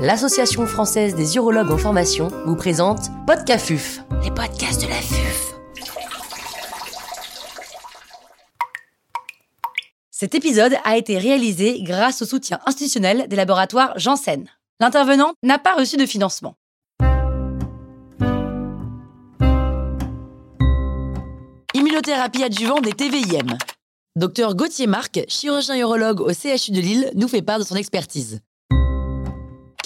l'Association française des urologues en formation, vous présente Podcafuf, les podcasts de la FUF. Cet épisode a été réalisé grâce au soutien institutionnel des laboratoires Janssen. L'intervenant n'a pas reçu de financement. Immunothérapie adjuvante des TVIM. Docteur Gauthier Marc, chirurgien urologue au CHU de Lille, nous fait part de son expertise.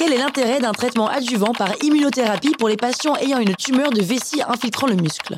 Quel est l'intérêt d'un traitement adjuvant par immunothérapie pour les patients ayant une tumeur de vessie infiltrant le muscle?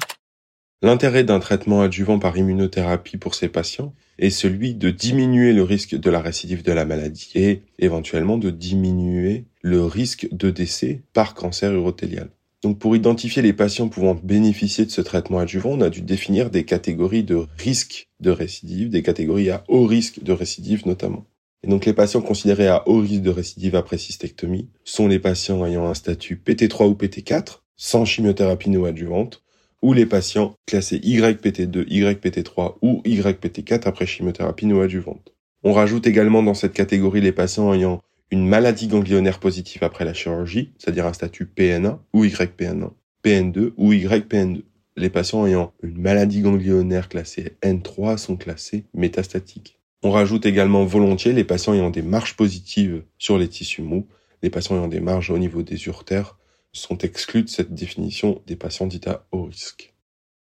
L'intérêt d'un traitement adjuvant par immunothérapie pour ces patients est celui de diminuer le risque de la récidive de la maladie et éventuellement de diminuer le risque de décès par cancer urothélial. Donc pour identifier les patients pouvant bénéficier de ce traitement adjuvant, on a dû définir des catégories de risque de récidive, des catégories à haut risque de récidive notamment. Les patients considérés à haut risque de récidive après cystectomie sont les patients ayant un statut PT3 ou PT4 sans chimiothérapie néoadjuvante ou les patients classés YPT2, YPT3 ou YPT4 après chimiothérapie néoadjuvante. On rajoute également dans cette catégorie les patients ayant une maladie ganglionnaire positive après la chirurgie, c'est-à-dire un statut PN1 ou YPN1, PN2 ou YPN2. Les patients ayant une maladie ganglionnaire classée N3 sont classés métastatiques. On rajoute également volontiers les patients ayant des marges positives sur les tissus mous. Les patients ayant des marges au niveau des urtères sont exclus de cette définition des patients dits à haut risque.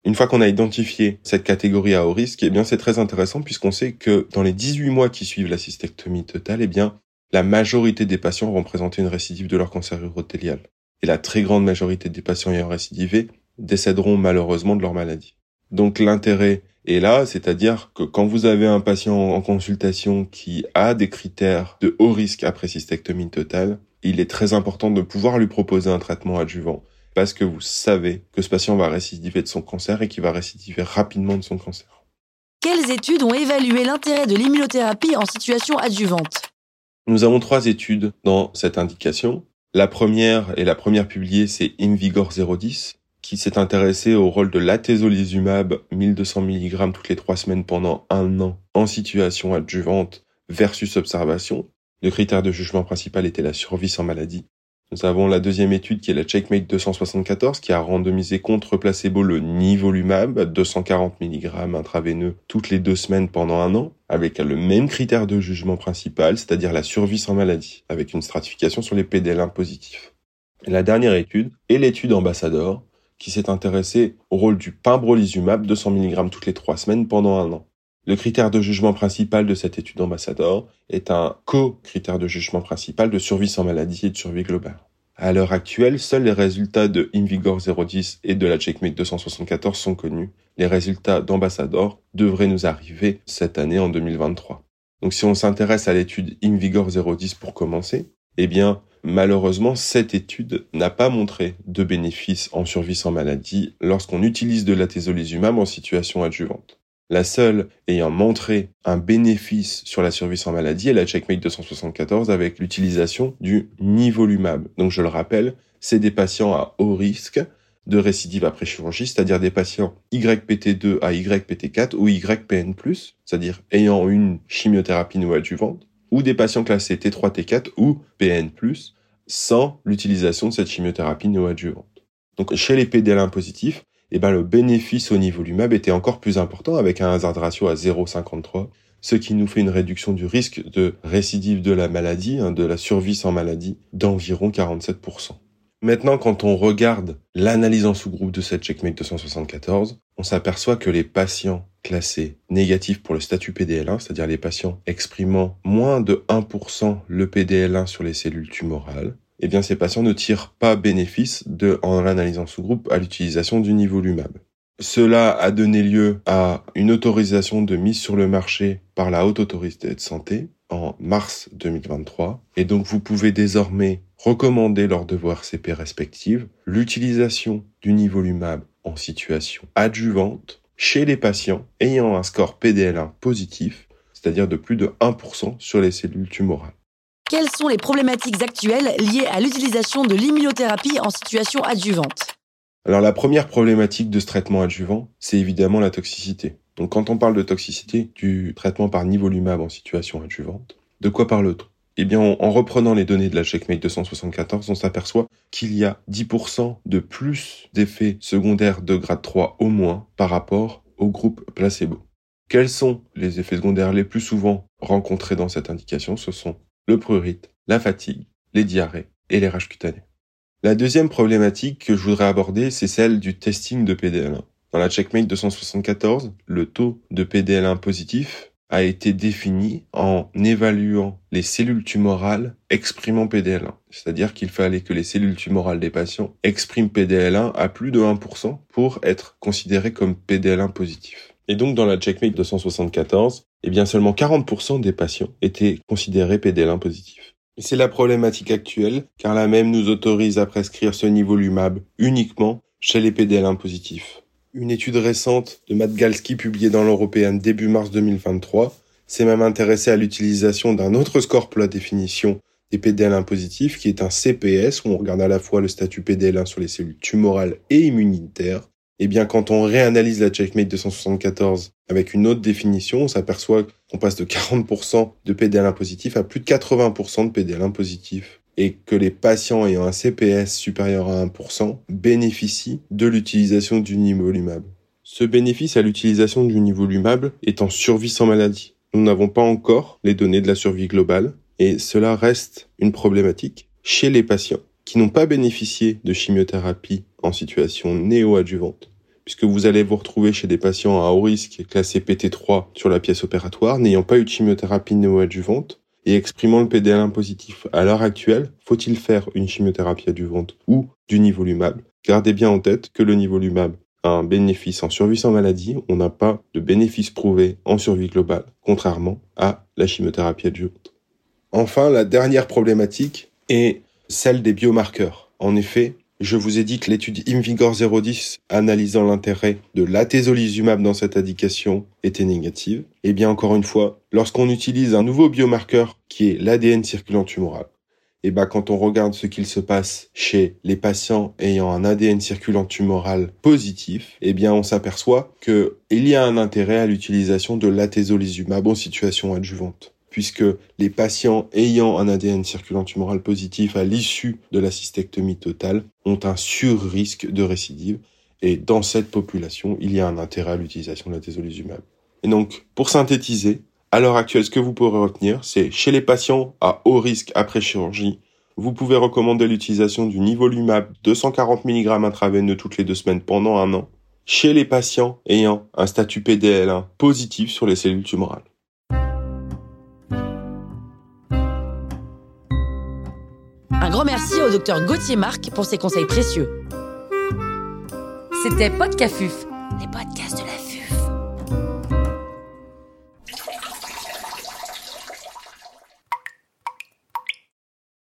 Une fois qu'on a identifié cette catégorie à haut risque, eh bien, c'est très intéressant puisqu'on sait que dans les 18 mois qui suivent la cystectomie totale, eh bien, la majorité des patients vont présenter une récidive de leur cancer urothélial. Et la très grande majorité des patients ayant récidivé décéderont malheureusement de leur maladie. Donc l'intérêt et là, c'est-à-dire que quand vous avez un patient en consultation qui a des critères de haut risque après cystectomie totale, il est très important de pouvoir lui proposer un traitement adjuvant parce que vous savez que ce patient va récidiver de son cancer et qu'il va récidiver rapidement de son cancer. Quelles études ont évalué l'intérêt de l'immunothérapie en situation adjuvante? Nous avons trois études dans cette indication. La première et la première publiée, c'est InVigor 010 qui s'est intéressé au rôle de l'atezolizumab 1200 mg toutes les trois semaines pendant un an en situation adjuvante versus observation. Le critère de jugement principal était la survie sans maladie. Nous avons la deuxième étude qui est la Checkmate 274 qui a randomisé contre placebo le nivolumab 240 mg intraveineux toutes les deux semaines pendant un an avec le même critère de jugement principal, c'est-à-dire la survie sans maladie, avec une stratification sur les PDL1 positifs. La dernière étude est l'étude Ambassador qui s'est intéressé au rôle du pimbrolizumab 200 mg toutes les trois semaines pendant un an. Le critère de jugement principal de cette étude ambassadeur est un co-critère de jugement principal de survie sans maladie et de survie globale. À l'heure actuelle, seuls les résultats de Invigor 010 et de la Checkmate 274 sont connus. Les résultats d'Ambassador devraient nous arriver cette année en 2023. Donc si on s'intéresse à l'étude Invigor 010 pour commencer, eh bien, Malheureusement, cette étude n'a pas montré de bénéfices en survie sans maladie lorsqu'on utilise de l'atezolizumab en situation adjuvante. La seule ayant montré un bénéfice sur la survie sans maladie est la Checkmate 274 avec l'utilisation du nivolumab. Donc je le rappelle, c'est des patients à haut risque de récidive après chirurgie, c'est-à-dire des patients YPT2 à YPT4 ou YPN+, c'est-à-dire ayant une chimiothérapie non adjuvante, ou des patients classés T3, T4 ou PN+, sans l'utilisation de cette chimiothérapie néoadjuvante. Donc chez les PDL1 positifs, eh ben, le bénéfice au niveau lumab était encore plus important avec un hazard ratio à 0,53, ce qui nous fait une réduction du risque de récidive de la maladie, hein, de la survie sans maladie, d'environ 47%. Maintenant, quand on regarde l'analyse en sous-groupe de cette checkmate 274, on s'aperçoit que les patients classés négatifs pour le statut PDL1, c'est-à-dire les patients exprimant moins de 1% le PDL1 sur les cellules tumorales, eh bien ces patients ne tirent pas bénéfice de, en l'analyse en sous-groupe à l'utilisation du nivolumab. Cela a donné lieu à une autorisation de mise sur le marché par la Haute Autorité de Santé en mars 2023. Et donc vous pouvez désormais recommander lors de vos RCP respectives l'utilisation du nivolumab en situation adjuvante chez les patients ayant un score PDL1 positif, c'est-à-dire de plus de 1% sur les cellules tumorales. Quelles sont les problématiques actuelles liées à l'utilisation de l'immunothérapie en situation adjuvante? Alors la première problématique de ce traitement adjuvant, c'est évidemment la toxicité. Donc quand on parle de toxicité du traitement par nivolumab en situation adjuvante, de quoi parle-t-on? Eh bien, en reprenant les données de la Checkmate 274, on s'aperçoit qu'il y a 10% de plus d'effets secondaires de grade 3 au moins par rapport au groupe placebo. Quels sont les effets secondaires les plus souvent rencontrés dans cette indication? Ce sont le prurite, la fatigue, les diarrhées et les rages cutanées. La deuxième problématique que je voudrais aborder, c'est celle du testing de PDL1. Dans la Checkmate 274, le taux de PDL1 positif a été défini en évaluant les cellules tumorales exprimant PDL1. C'est-à-dire qu'il fallait que les cellules tumorales des patients expriment PDL1 à plus de 1% pour être considérés comme PDL1 positif. Et donc dans la Checkmate 274, eh bien seulement 40% des patients étaient considérés PDL1 positifs. C'est la problématique actuelle, car la même nous autorise à prescrire ce niveau LUMAB uniquement chez les PDL1 positifs. Une étude récente de Matt Galski publiée dans l'European début mars 2023 s'est même intéressée à l'utilisation d'un autre score pour la définition des PDL1 positifs, qui est un CPS, où on regarde à la fois le statut PDL1 sur les cellules tumorales et immunitaires. Et eh bien, quand on réanalyse la Checkmate 274 avec une autre définition, on s'aperçoit qu'on passe de 40% de PDL1 positif à plus de 80% de PDL1 positif et que les patients ayant un CPS supérieur à 1% bénéficient de l'utilisation du nivolumab. Ce bénéfice à l'utilisation du nivolumab est en survie sans maladie. Nous n'avons pas encore les données de la survie globale et cela reste une problématique chez les patients qui n'ont pas bénéficié de chimiothérapie en situation néo-adjuvante puisque vous allez vous retrouver chez des patients à haut risque classés PT3 sur la pièce opératoire, n'ayant pas eu de chimiothérapie néo-adjuvante, et exprimant le PDL1 positif à l'heure actuelle, faut-il faire une chimiothérapie adjuvante ou du nivolumab Gardez bien en tête que le nivolumab a un bénéfice en survie sans maladie, on n'a pas de bénéfice prouvé en survie globale, contrairement à la chimiothérapie adjuvante. Enfin, la dernière problématique est celle des biomarqueurs. En effet, je vous ai dit que l'étude Invigor 010 analysant l'intérêt de l'atezolizumab dans cette indication était négative. Et eh bien encore une fois, lorsqu'on utilise un nouveau biomarqueur qui est l'ADN circulant tumoral, et eh ben quand on regarde ce qu'il se passe chez les patients ayant un ADN circulant tumoral positif, eh bien on s'aperçoit que il y a un intérêt à l'utilisation de l'atezolizumab en situation adjuvante puisque les patients ayant un ADN circulant tumoral positif à l'issue de la cystectomie totale ont un sur-risque de récidive. Et dans cette population, il y a un intérêt à l'utilisation de la désolizumab. Et donc, pour synthétiser, à l'heure actuelle, ce que vous pourrez retenir, c'est chez les patients à haut risque après chirurgie, vous pouvez recommander l'utilisation du nivolumab 240 mg intraveineux toutes les deux semaines pendant un an, chez les patients ayant un statut PDL1 positif sur les cellules tumorales. Un grand merci au docteur Gauthier Marc pour ses conseils précieux. C'était Podcafuf, les podcasts de.